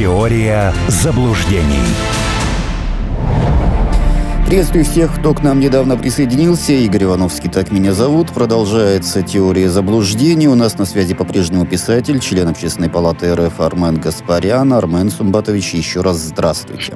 Теория заблуждений. Приветствую всех, кто к нам недавно присоединился. Игорь Ивановский, так меня зовут. Продолжается теория заблуждений. У нас на связи по-прежнему писатель, член Общественной палаты РФ Армен Гаспарян. Армен Сумбатович, еще раз здравствуйте.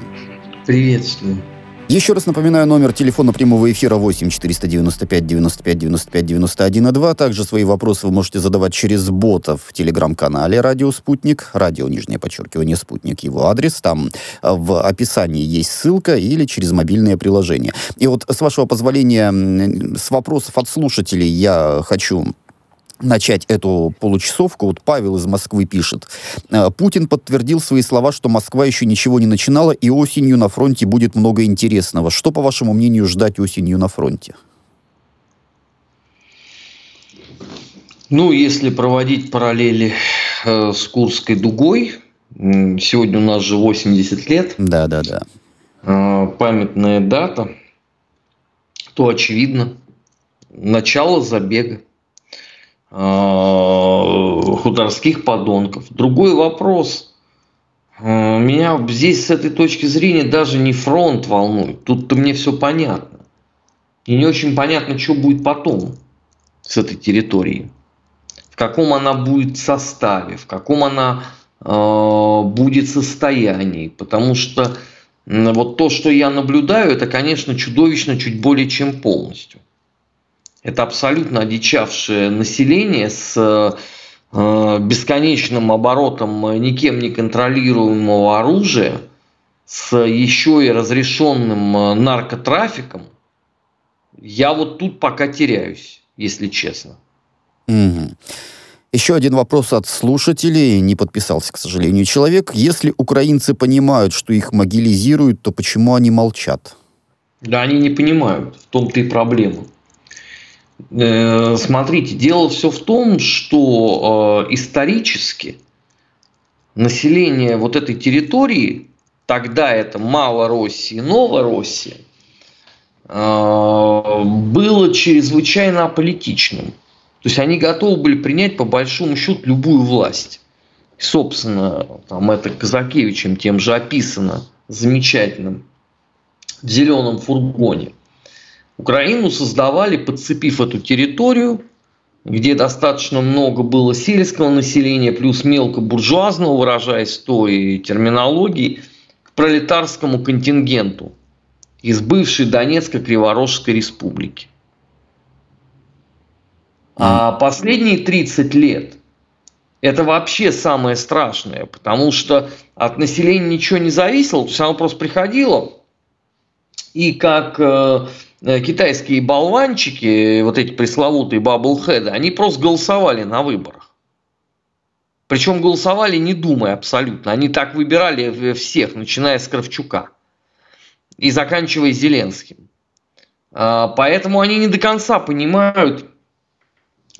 Приветствую. Еще раз напоминаю, номер телефона прямого эфира 8 495 95 95 91 2. Также свои вопросы вы можете задавать через бота в телеграм-канале «Радио Спутник». Радио, нижнее подчеркивание, Спутник, его адрес. Там э, в описании есть ссылка или через мобильное приложение. И вот, с вашего позволения, с вопросов от слушателей я хочу начать эту получасовку. Вот Павел из Москвы пишет. «Э, Путин подтвердил свои слова, что Москва еще ничего не начинала, и осенью на фронте будет много интересного. Что, по вашему мнению, ждать осенью на фронте? Ну, если проводить параллели э, с Курской дугой, сегодня у нас же 80 лет. Да, да, да. Э, памятная дата, то очевидно начало забега. Э, хуторских подонков. Другой вопрос. Э, меня здесь с этой точки зрения даже не фронт волнует. Тут-то мне все понятно. И не очень понятно, что будет потом с этой территорией. В каком она будет составе, в каком она э, будет состоянии. Потому что вот то, что я наблюдаю, это, конечно, чудовищно чуть более чем полностью. Это абсолютно одичавшее население с э, бесконечным оборотом никем не контролируемого оружия, с еще и разрешенным э, наркотрафиком. Я вот тут пока теряюсь, если честно. Угу. Еще один вопрос от слушателей. Не подписался, к сожалению, человек. Если украинцы понимают, что их могилизируют, то почему они молчат? Да, они не понимают. В том-то и проблема. Э, смотрите, дело все в том, что э, исторически население вот этой территории, тогда это Малороссия и Новороссия, э, было чрезвычайно аполитичным. То есть они готовы были принять по большому счету любую власть. собственно, там это Казакевичем тем же описано замечательным в зеленом фургоне – Украину создавали, подцепив эту территорию, где достаточно много было сельского населения, плюс мелкобуржуазного, выражаясь той терминологией, к пролетарскому контингенту из бывшей Донецко-Криворожской республики. А последние 30 лет это вообще самое страшное, потому что от населения ничего не зависело, то есть оно просто приходило, и как э, Э, китайские болванчики, вот эти пресловутые баблхеды, они просто голосовали на выборах. Причем голосовали не думая абсолютно. Они так выбирали всех, начиная с Кравчука и заканчивая Зеленским. А, поэтому они не до конца понимают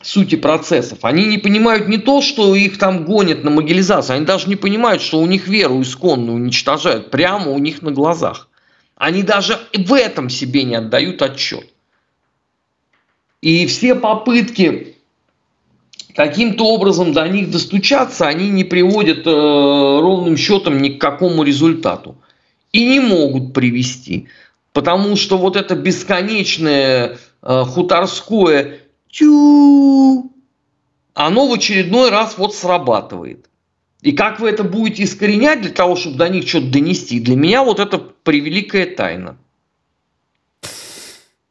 сути процессов. Они не понимают не то, что их там гонят на могилизацию, они даже не понимают, что у них веру исконную уничтожают прямо у них на глазах. Они даже в этом себе не отдают отчет. И все попытки каким-то образом до них достучаться, они не приводят э, ровным счетом ни к какому результату. И не могут привести. Потому что вот это бесконечное э, хуторское тю, оно в очередной раз вот срабатывает. И как вы это будете искоренять для того, чтобы до них что-то донести, для меня вот это превеликая тайна.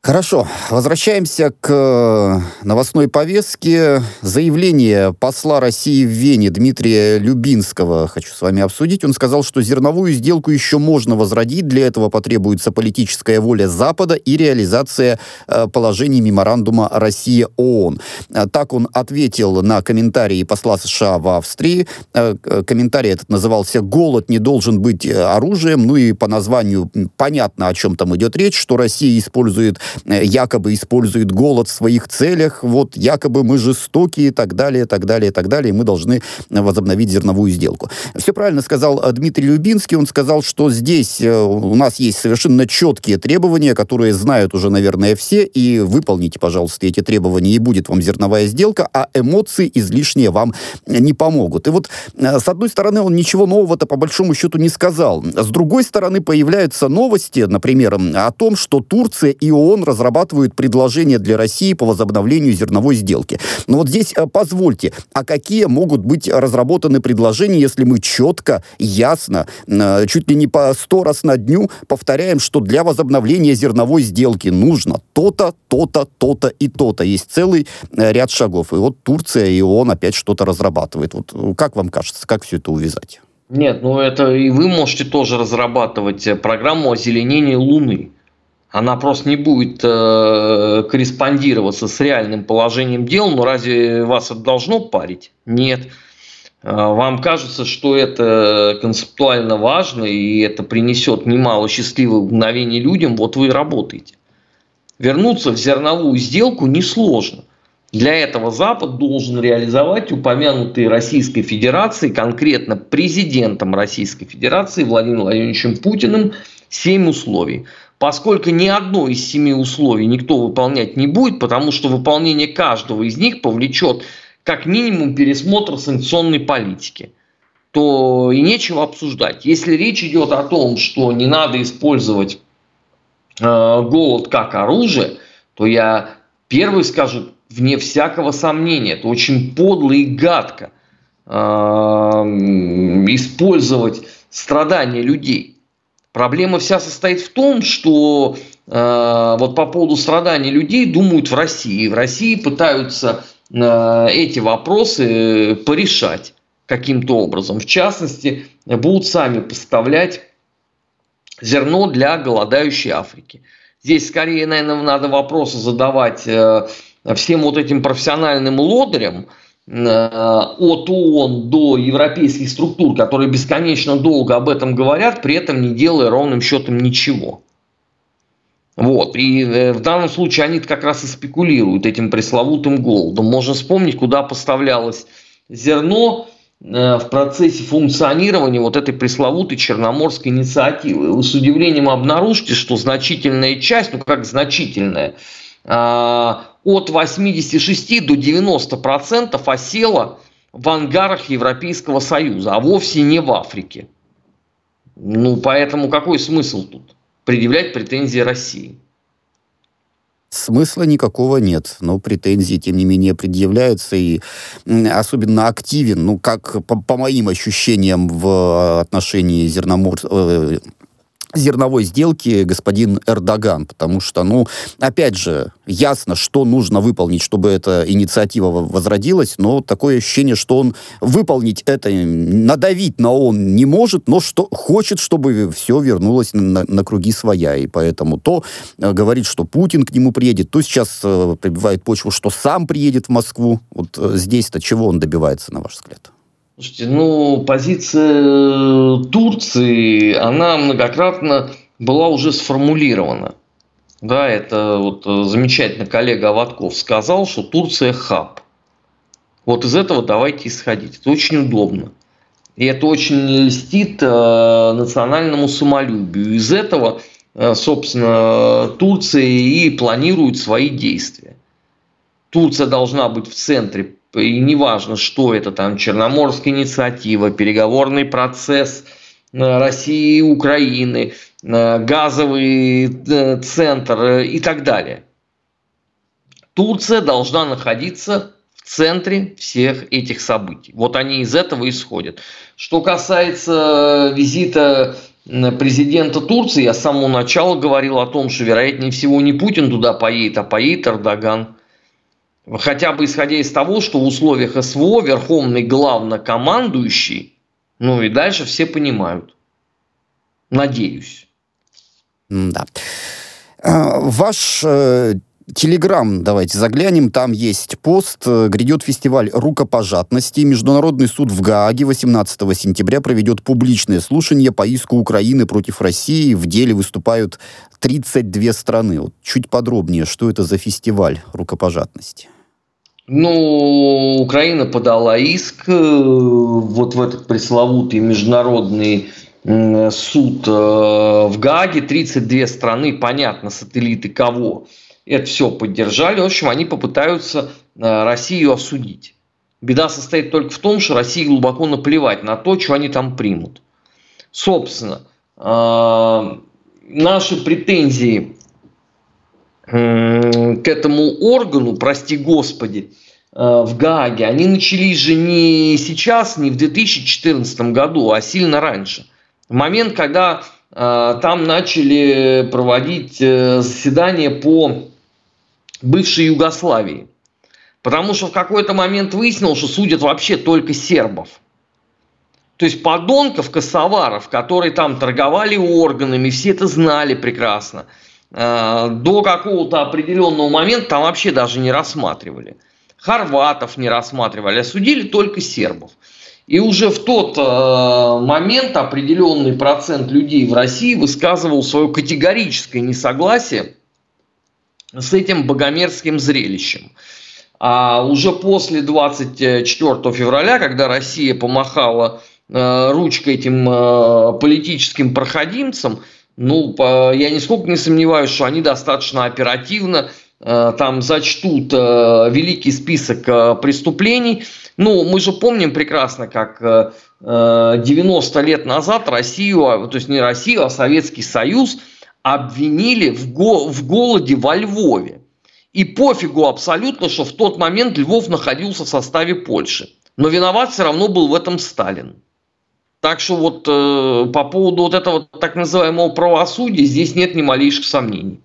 Хорошо, возвращаемся к э, новостной повестке. Заявление посла России в Вене Дмитрия Любинского хочу с вами обсудить. Он сказал, что зерновую сделку еще можно возродить. Для этого потребуется политическая воля Запада и реализация э, положений меморандума Россия-ООН. Э, так он ответил на комментарии посла США в Австрии. Комментарий этот назывался «Голод не должен быть оружием». Ну и по названию понятно, о чем там идет речь, что Россия использует якобы использует голод в своих целях, вот якобы мы жестокие и так далее, и так далее, и так далее, и мы должны возобновить зерновую сделку. Все правильно сказал Дмитрий Любинский, он сказал, что здесь у нас есть совершенно четкие требования, которые знают уже, наверное, все, и выполните, пожалуйста, эти требования, и будет вам зерновая сделка, а эмоции излишние вам не помогут. И вот, с одной стороны, он ничего нового-то по большому счету не сказал. С другой стороны, появляются новости, например, о том, что Турция и ООН разрабатывают предложение для России по возобновлению зерновой сделки. Но вот здесь э, позвольте, а какие могут быть разработаны предложения, если мы четко, ясно, э, чуть ли не по сто раз на дню повторяем, что для возобновления зерновой сделки нужно то-то, то-то, то-то и то-то. Есть целый э, ряд шагов. И вот Турция и ООН опять что-то разрабатывает. Вот как вам кажется, как все это увязать? Нет, ну это и вы можете тоже разрабатывать программу озеленения Луны. Она просто не будет э, корреспондироваться с реальным положением дел, но разве вас это должно парить? Нет. Э, вам кажется, что это концептуально важно и это принесет немало счастливых мгновений людям, вот вы и работаете. Вернуться в зерновую сделку несложно. Для этого Запад должен реализовать упомянутые Российской Федерации, конкретно президентом Российской Федерации Владимиром Владимировичем Путиным, семь условий. Поскольку ни одно из семи условий никто выполнять не будет, потому что выполнение каждого из них повлечет как минимум пересмотр санкционной политики, то и нечего обсуждать. Если речь идет о том, что не надо использовать э, голод как оружие, то я первый скажу, вне всякого сомнения. Это очень подло и гадко э, использовать страдания людей. Проблема вся состоит в том, что э, вот по поводу страданий людей думают в России. В России пытаются э, эти вопросы порешать каким-то образом. В частности, будут сами поставлять зерно для голодающей Африки. Здесь скорее, наверное, надо вопросы задавать всем вот этим профессиональным лодырям, э, от ООН до европейских структур, которые бесконечно долго об этом говорят, при этом не делая ровным счетом ничего. Вот. И э, в данном случае они как раз и спекулируют этим пресловутым голодом. Можно вспомнить, куда поставлялось зерно э, в процессе функционирования вот этой пресловутой черноморской инициативы. Вы с удивлением обнаружите, что значительная часть, ну как значительная, а, от 86 до 90 процентов осело в ангарах Европейского Союза, а вовсе не в Африке. Ну, поэтому какой смысл тут предъявлять претензии России? Смысла никакого нет, но претензии, тем не менее, предъявляются, и особенно активен, ну, как по, по моим ощущениям в отношении Зерномор... Зерновой сделки господин Эрдоган, потому что, ну, опять же, ясно, что нужно выполнить, чтобы эта инициатива возродилась, но такое ощущение, что он выполнить это, надавить на он не может, но что хочет, чтобы все вернулось на, на круги своя, и поэтому то э, говорит, что Путин к нему приедет, то сейчас э, прибивает почву, что сам приедет в Москву. Вот э, здесь-то чего он добивается, на ваш взгляд? Слушайте, ну, позиция э, Турции, она многократно была уже сформулирована. Да, это вот э, замечательно коллега Аватков сказал, что Турция хаб. Вот из этого давайте исходить. Это очень удобно. И это очень льстит э, национальному самолюбию. Из этого, собственно, Турция и планирует свои действия. Турция должна быть в центре и неважно, что это там, Черноморская инициатива, переговорный процесс э, России и Украины, э, газовый э, центр и так далее. Турция должна находиться в центре всех этих событий. Вот они из этого исходят. Что касается визита президента Турции, я с самого начала говорил о том, что вероятнее всего не Путин туда поедет, а поедет Эрдоган. Хотя бы исходя из того, что в условиях СВО верховный главнокомандующий, ну и дальше все понимают. Надеюсь. Да. А, ваш э, Телеграм, давайте заглянем, там есть пост. Грядет фестиваль рукопожатности. Международный суд в Гааге 18 сентября проведет публичное слушание по иску Украины против России. В деле выступают 32 страны. Вот чуть подробнее, что это за фестиваль рукопожатности? Ну, Украина подала иск э, вот в этот пресловутый международный суд э, в Гааге, 32 страны, понятно, сателлиты кого, это все поддержали. В общем, они попытаются э, Россию осудить. Беда состоит только в том, что России глубоко наплевать на то, что они там примут. Собственно, наши претензии к этому органу, прости господи, э, в Гааге, они начались же не сейчас, не в 2014 году, а сильно раньше. В момент, когда э, там начали проводить э, заседания по бывшей Югославии. Потому что в какой-то момент выяснилось, что судят вообще только сербов. То есть подонков, косоваров, которые там торговали органами, все это знали прекрасно – до какого-то определенного момента там вообще даже не рассматривали. Хорватов не рассматривали, а судили только сербов. И уже в тот э, момент определенный процент людей в России высказывал свое категорическое несогласие с этим богомерзким зрелищем. А уже после 24 февраля, когда Россия помахала э, ручкой этим э, политическим проходимцам, ну, я нисколько не сомневаюсь, что они достаточно оперативно э, там зачтут э, великий список э, преступлений. Ну, мы же помним прекрасно, как 90 лет назад Россию, а, то есть не Россию, а Советский Союз обвинили в, го в голоде во Львове. И пофигу абсолютно, что в тот момент Львов находился в составе Польши. Но виноват все равно был в этом Сталин. Так что вот э, по поводу вот этого так называемого правосудия здесь нет ни малейших сомнений.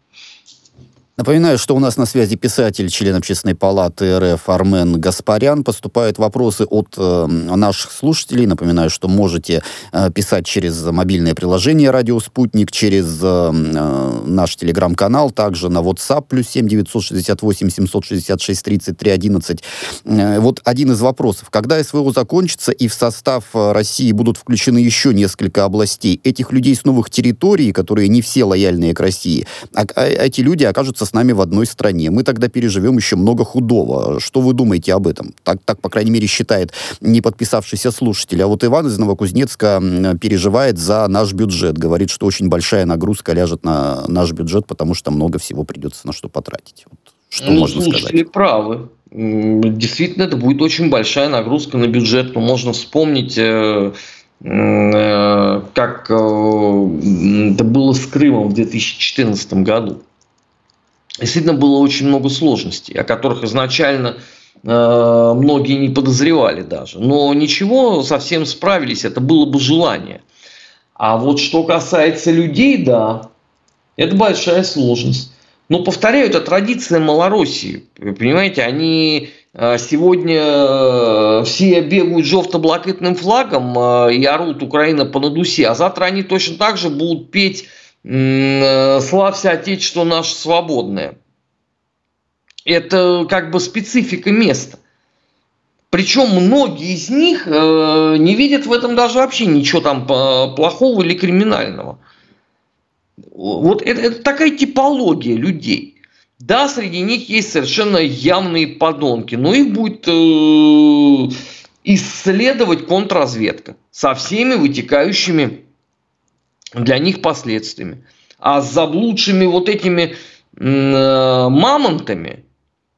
Напоминаю, что у нас на связи писатель, член Общественной палаты РФ Армен Гаспарян. Поступают вопросы от э, наших слушателей. Напоминаю, что можете э, писать через мобильное приложение «Радио Спутник», через э, э наш телеграм-канал, также на WhatsApp, плюс 7 968 766 33 11. Э, вот один из вопросов. Когда СВО закончится и в состав э, России будут включены еще несколько областей, этих людей с новых территорий, которые не все лояльные к России, а, а, эти люди окажутся с нами в одной стране. Мы тогда переживем еще много худого. Что вы думаете об этом? Так, так по крайней мере, считает не подписавшийся слушатель. А вот Иван из Новокузнецка переживает за наш бюджет. Говорит, что очень большая нагрузка ляжет на наш бюджет, потому что много всего придется на что потратить. Вот что ну, можно слушатели сказать? правы. Действительно, это будет очень большая нагрузка на бюджет. Но можно вспомнить э, э, как э, это было с Крымом в 2014 году действительно было очень много сложностей, о которых изначально э, многие не подозревали даже. Но ничего, совсем справились, это было бы желание. А вот что касается людей, да, это большая сложность. Но, повторяю, это традиция Малороссии. Вы понимаете, они э, сегодня э, все бегают желто-блакитным флагом э, и орут Украина по надусе, а завтра они точно так же будут петь славься Отечество наше свободное. Это как бы специфика места. Причем многие из них э, не видят в этом даже вообще ничего там э, плохого или криминального. Вот это, это такая типология людей. Да, среди них есть совершенно явные подонки, но их будет э, исследовать контрразведка со всеми вытекающими для них последствиями. А с заблудшими вот этими э, мамонтами,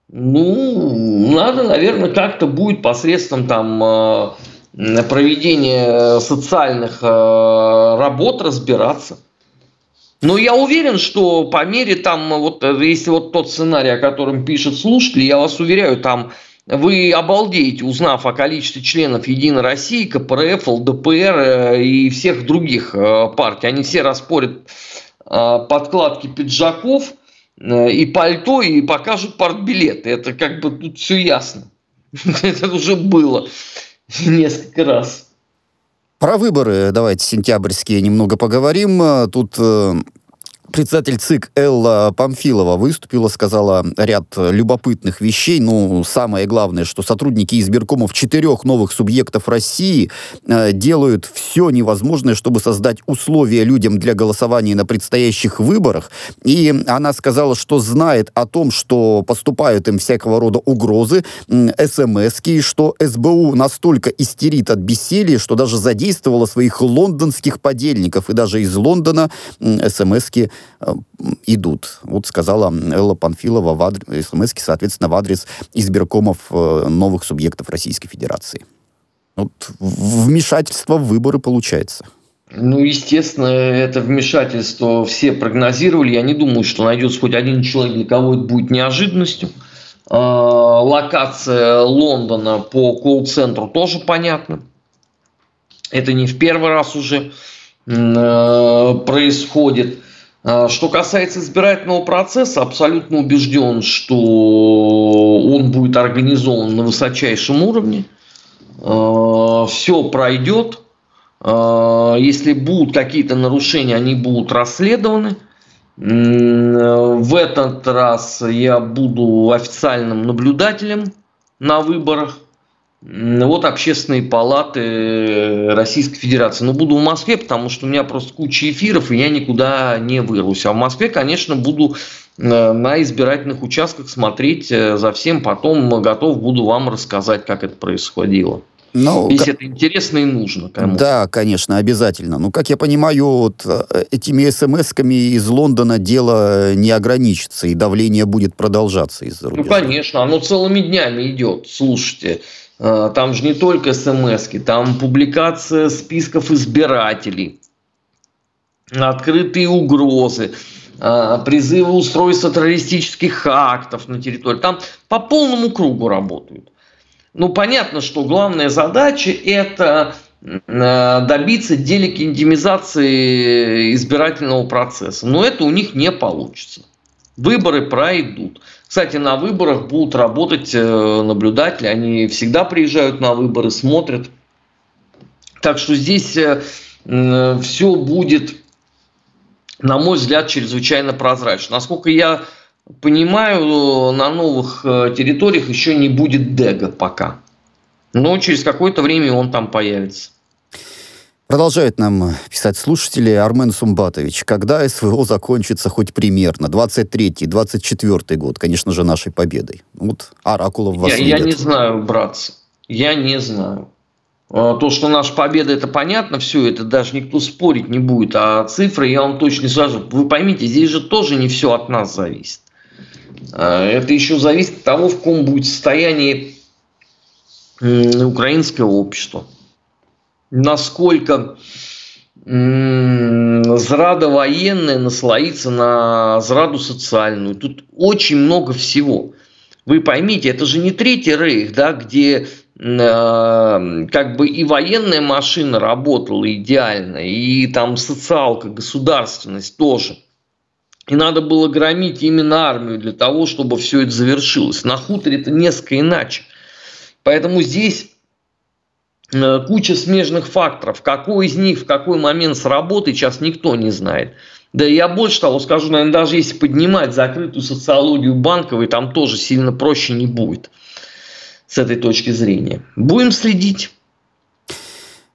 ну, надо, наверное, как-то будет посредством там э, проведения социальных э, работ разбираться. Но я уверен, что по мере там, вот если вот тот сценарий, о котором пишет слушатель, я вас уверяю, там вы обалдеете, узнав о количестве членов Единой России, КПРФ, ЛДПР э, и всех других э, партий. Они все распорят э, подкладки пиджаков и пальто и покажут партбилеты. Это как бы тут все ясно. Это уже было несколько раз. Про выборы давайте сентябрьские немного поговорим. Тут Председатель ЦИК Элла Памфилова выступила, сказала ряд любопытных вещей. Ну, самое главное, что сотрудники избиркомов четырех новых субъектов России э, делают все невозможное, чтобы создать условия людям для голосования на предстоящих выборах. И она сказала, что знает о том, что поступают им всякого рода угрозы, смс что СБУ настолько истерит от бессилия, что даже задействовала своих лондонских подельников. И даже из Лондона Э, идут. Вот сказала Элла Панфилова в адрес, смс соответственно, в адрес избиркомов э, новых субъектов Российской Федерации. Вот вмешательство в выборы получается. Ну, естественно, это вмешательство все прогнозировали. Я не думаю, что найдется хоть один человек, для кого это будет неожиданностью. Э, локация Лондона по колл-центру тоже понятна. Это не в первый раз уже происходит. А, что касается избирательного процесса, абсолютно убежден, что он будет организован на высочайшем уровне. А, Все пройдет. А, если будут какие-то нарушения, они будут расследованы. В этот раз я буду официальным наблюдателем на выборах – вот общественные палаты э, Российской Федерации. Но буду в Москве, потому что у меня просто куча эфиров, и я никуда не вырвусь. А в Москве, конечно, буду э, на избирательных участках смотреть э, за всем. Потом готов буду вам рассказать, как это происходило. Ну, Если как... это интересно и нужно кому Да, конечно, обязательно. Но, как я понимаю, вот этими смс-ками из Лондона дело не ограничится, и давление будет продолжаться из-за рубежа. Ну, конечно, оно целыми днями идет. Слушайте, там же не только смс там публикация списков избирателей, открытые угрозы, э, призывы устройства террористических актов на территории. Там по полному кругу работают. Ну, понятно, что главная задача – это э, добиться делегитимизации избирательного процесса. Но это у них не получится. Выборы пройдут. Кстати, на выборах будут работать э, наблюдатели, они всегда приезжают на выборы, смотрят. Так что здесь э, все будет, на мой взгляд, чрезвычайно прозрачно. Насколько я понимаю, на новых э, территориях еще не будет Дега пока. Но через какое-то время он там появится. Продолжают нам писать слушатели. Армен Сумбатович, когда СВО закончится хоть примерно? 23-й, 24-й год, конечно же, нашей победой. Вот Оракулов вас я, я не знаю, братцы. Я не знаю. То, что наша победа, это понятно, все, это даже никто спорить не будет. А цифры я вам точно скажу. Вы поймите, здесь же тоже не все от нас зависит. А, это еще зависит от того, в каком будет состоянии украинское общество насколько зрада военная наслоится на зраду социальную. Тут очень много всего. Вы поймите, это же не третий рейх, да, где э, как бы и военная машина работала идеально, и там социалка, государственность тоже. И надо было громить именно армию для того, чтобы все это завершилось. На хуторе это несколько иначе. Поэтому здесь куча смежных факторов. Какой из них в какой момент сработает, сейчас никто не знает. Да я больше того скажу, наверное, даже если поднимать закрытую социологию банковой, там тоже сильно проще не будет с этой точки зрения. Будем следить.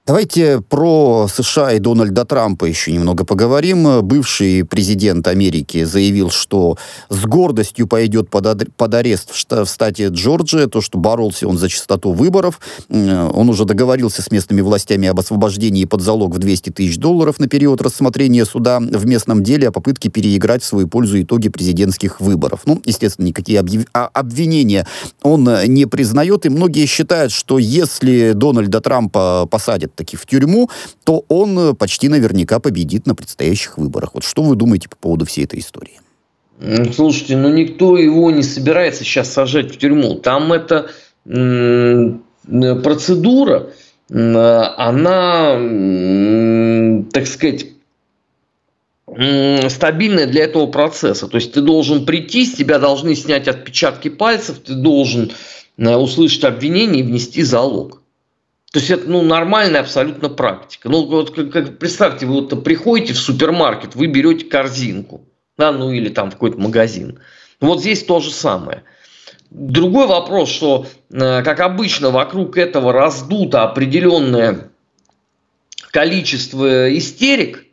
Давайте про США и Дональда Трампа еще немного поговорим. Бывший президент Америки заявил, что с гордостью пойдет под, арест в, в штате Джорджия, то, что боролся он за чистоту выборов. Он уже договорился с местными властями об освобождении под залог в 200 тысяч долларов на период рассмотрения суда в местном деле о попытке переиграть в свою пользу итоги президентских выборов. Ну, естественно, никакие. А, обвинения он не признает, и многие считают, что если Дональда Трампа посадят таки в тюрьму, то он э, почти наверняка победит на предстоящих выборах. Вот что вы думаете по поводу всей этой истории? Слушайте, ну никто его не собирается сейчас сажать в тюрьму. Там эта процедура, она, так сказать, стабильная для этого процесса. То есть ты должен прийти, с тебя должны снять отпечатки пальцев, ты должен э, услышать обвинение и внести залог. То есть это ну, нормальная абсолютно практика. Ну, вот как, как, представьте, вы вот приходите в супермаркет, вы берете корзинку, да, ну или там в какой-то магазин. Вот здесь то же самое. Другой вопрос, что, э, как обычно, вокруг этого раздуто определенное количество истерик.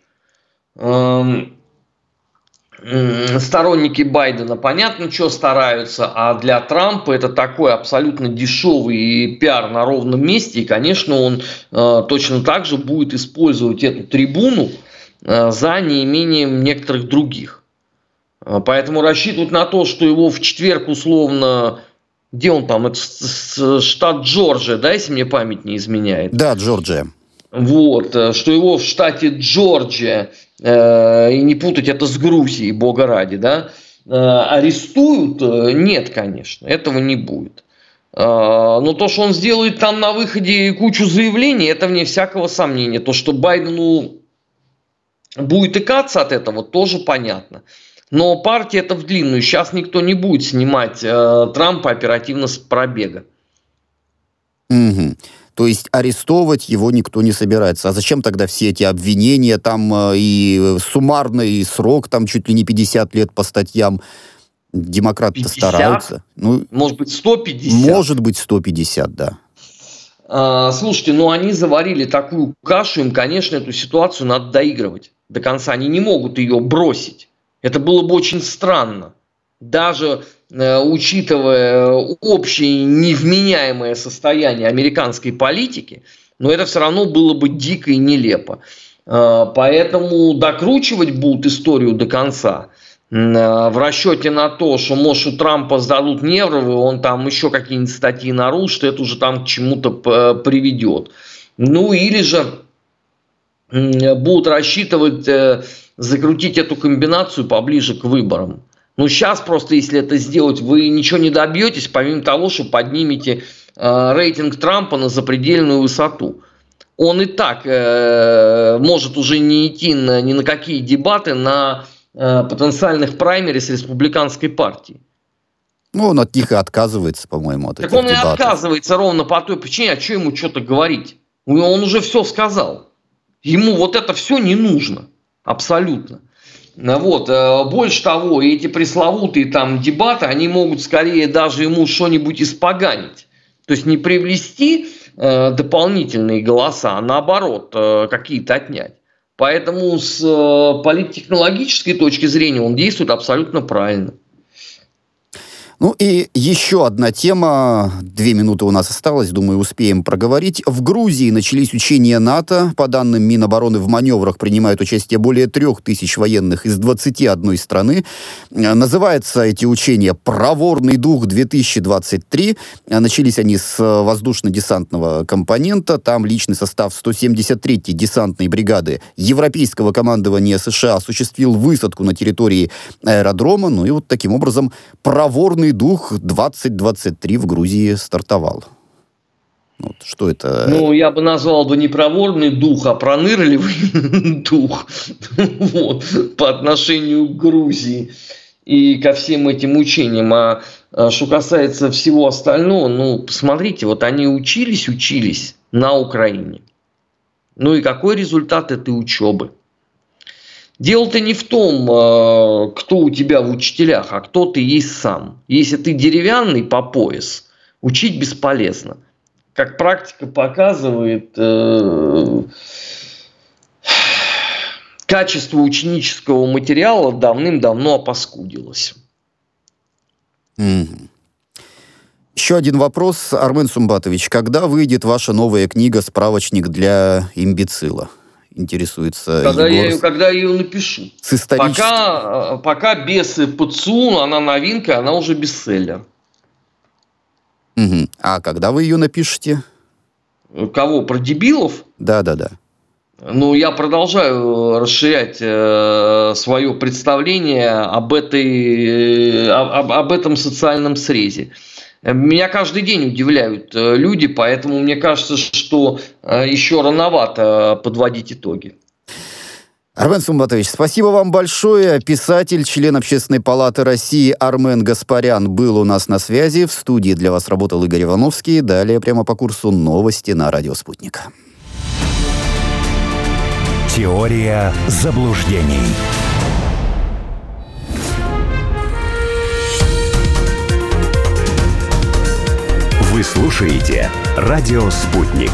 Эм, сторонники Байдена, понятно, что стараются, а для Трампа это такой абсолютно дешевый пиар на ровном месте, и, конечно, он э, точно так же будет использовать эту трибуну э, за неимением некоторых других. Э, поэтому рассчитывать на то, что его в четверг условно где он там, это штат Джорджия, да, если мне память не изменяет? Да, Джорджия. Вот, э, что его в штате Джорджия, э, и не путать это с Грузией, бога ради, да, э, арестуют, нет, конечно, этого не будет. Но то, что он сделает там на выходе кучу заявлений, это вне всякого сомнения. То, что Байдену будет икаться от этого, тоже понятно. Но партия это в длинную. Сейчас никто не будет снимать э, Трампа оперативно с пробега. Угу. То есть арестовывать его никто не собирается. А зачем тогда все эти обвинения, там э, и суммарный срок, там чуть ли не 50 лет по статьям? Демократы стараются. Ну, может быть, 150? Может быть, 150, да. А, слушайте, ну они заварили такую кашу, им, конечно, эту ситуацию надо доигрывать до конца. Они не могут ее бросить. Это было бы очень странно даже учитывая общее невменяемое состояние американской политики, но это все равно было бы дико и нелепо. Э, поэтому докручивать будут историю до конца э, в расчете на то, что, может, у Трампа сдадут нервы, он там еще какие-нибудь статьи нарушит, это уже там к чему-то приведет. Ну или же будут рассчитывать закрутить эту комбинацию поближе к выборам. Ну, сейчас просто, если это сделать, вы ничего не добьетесь, помимо того, что поднимете э, рейтинг Трампа на запредельную высоту. Он и так э, может уже не идти на, ни на какие дебаты на э, потенциальных праймерис республиканской партии. Ну, он от них и отказывается, по-моему, от Так он дебатов. и отказывается ровно по той причине, а что ему что-то говорить? Он уже все сказал. Ему вот это все не нужно. Абсолютно. Ну вот. Э, больше того, эти пресловутые там дебаты, они могут скорее даже ему что-нибудь испоганить. То есть не привлести э, дополнительные голоса, а наоборот э, какие-то отнять. Поэтому с политтехнологической точки зрения он действует абсолютно правильно. Ну и еще одна тема. Две минуты у нас осталось, думаю, успеем проговорить. В Грузии начались учения НАТО. По данным Минобороны, в маневрах принимают участие более трех тысяч военных из 21 страны. Называются эти учения «Проворный дух-2023». Начались они с воздушно-десантного компонента. Там личный состав 173-й десантной бригады Европейского командования США осуществил высадку на территории аэродрома. Ну и вот таким образом проворный дух 2023 в Грузии стартовал. Вот, что это? Ну, я бы назвал бы не проворный дух, а пронырливый дух вот, по отношению к Грузии и ко всем этим учениям. А, а что касается всего остального, ну, посмотрите, вот они учились, учились на Украине. Ну и какой результат этой учебы? Дело-то не в том, э, кто у тебя в учителях, а кто ты есть сам. Если ты деревянный по пояс, учить бесполезно. Как практика показывает, э, качество ученического материала давным-давно опаскудилось. Еще один вопрос, Армен Сумбатович. Когда выйдет ваша новая книга «Справочник для имбецила»? Интересуется когда Егор. Я ее, когда я ее напишу. С пока, пока без ПЦУ, она новинка, она уже бестселлер. Угу. А когда вы ее напишете? Кого? Про дебилов? Да, да, да. Ну, я продолжаю расширять э, свое представление об, этой, э, об, об этом социальном срезе. Меня каждый день удивляют э, люди, поэтому мне кажется, что э, еще рановато подводить итоги. Армен Сумбатович, спасибо вам большое. Писатель, член Общественной палаты России Армен Гаспарян был у нас на связи. В студии для вас работал Игорь Ивановский. Далее прямо по курсу новости на радио «Спутник». Теория заблуждений. Вы слушаете «Радио Спутник».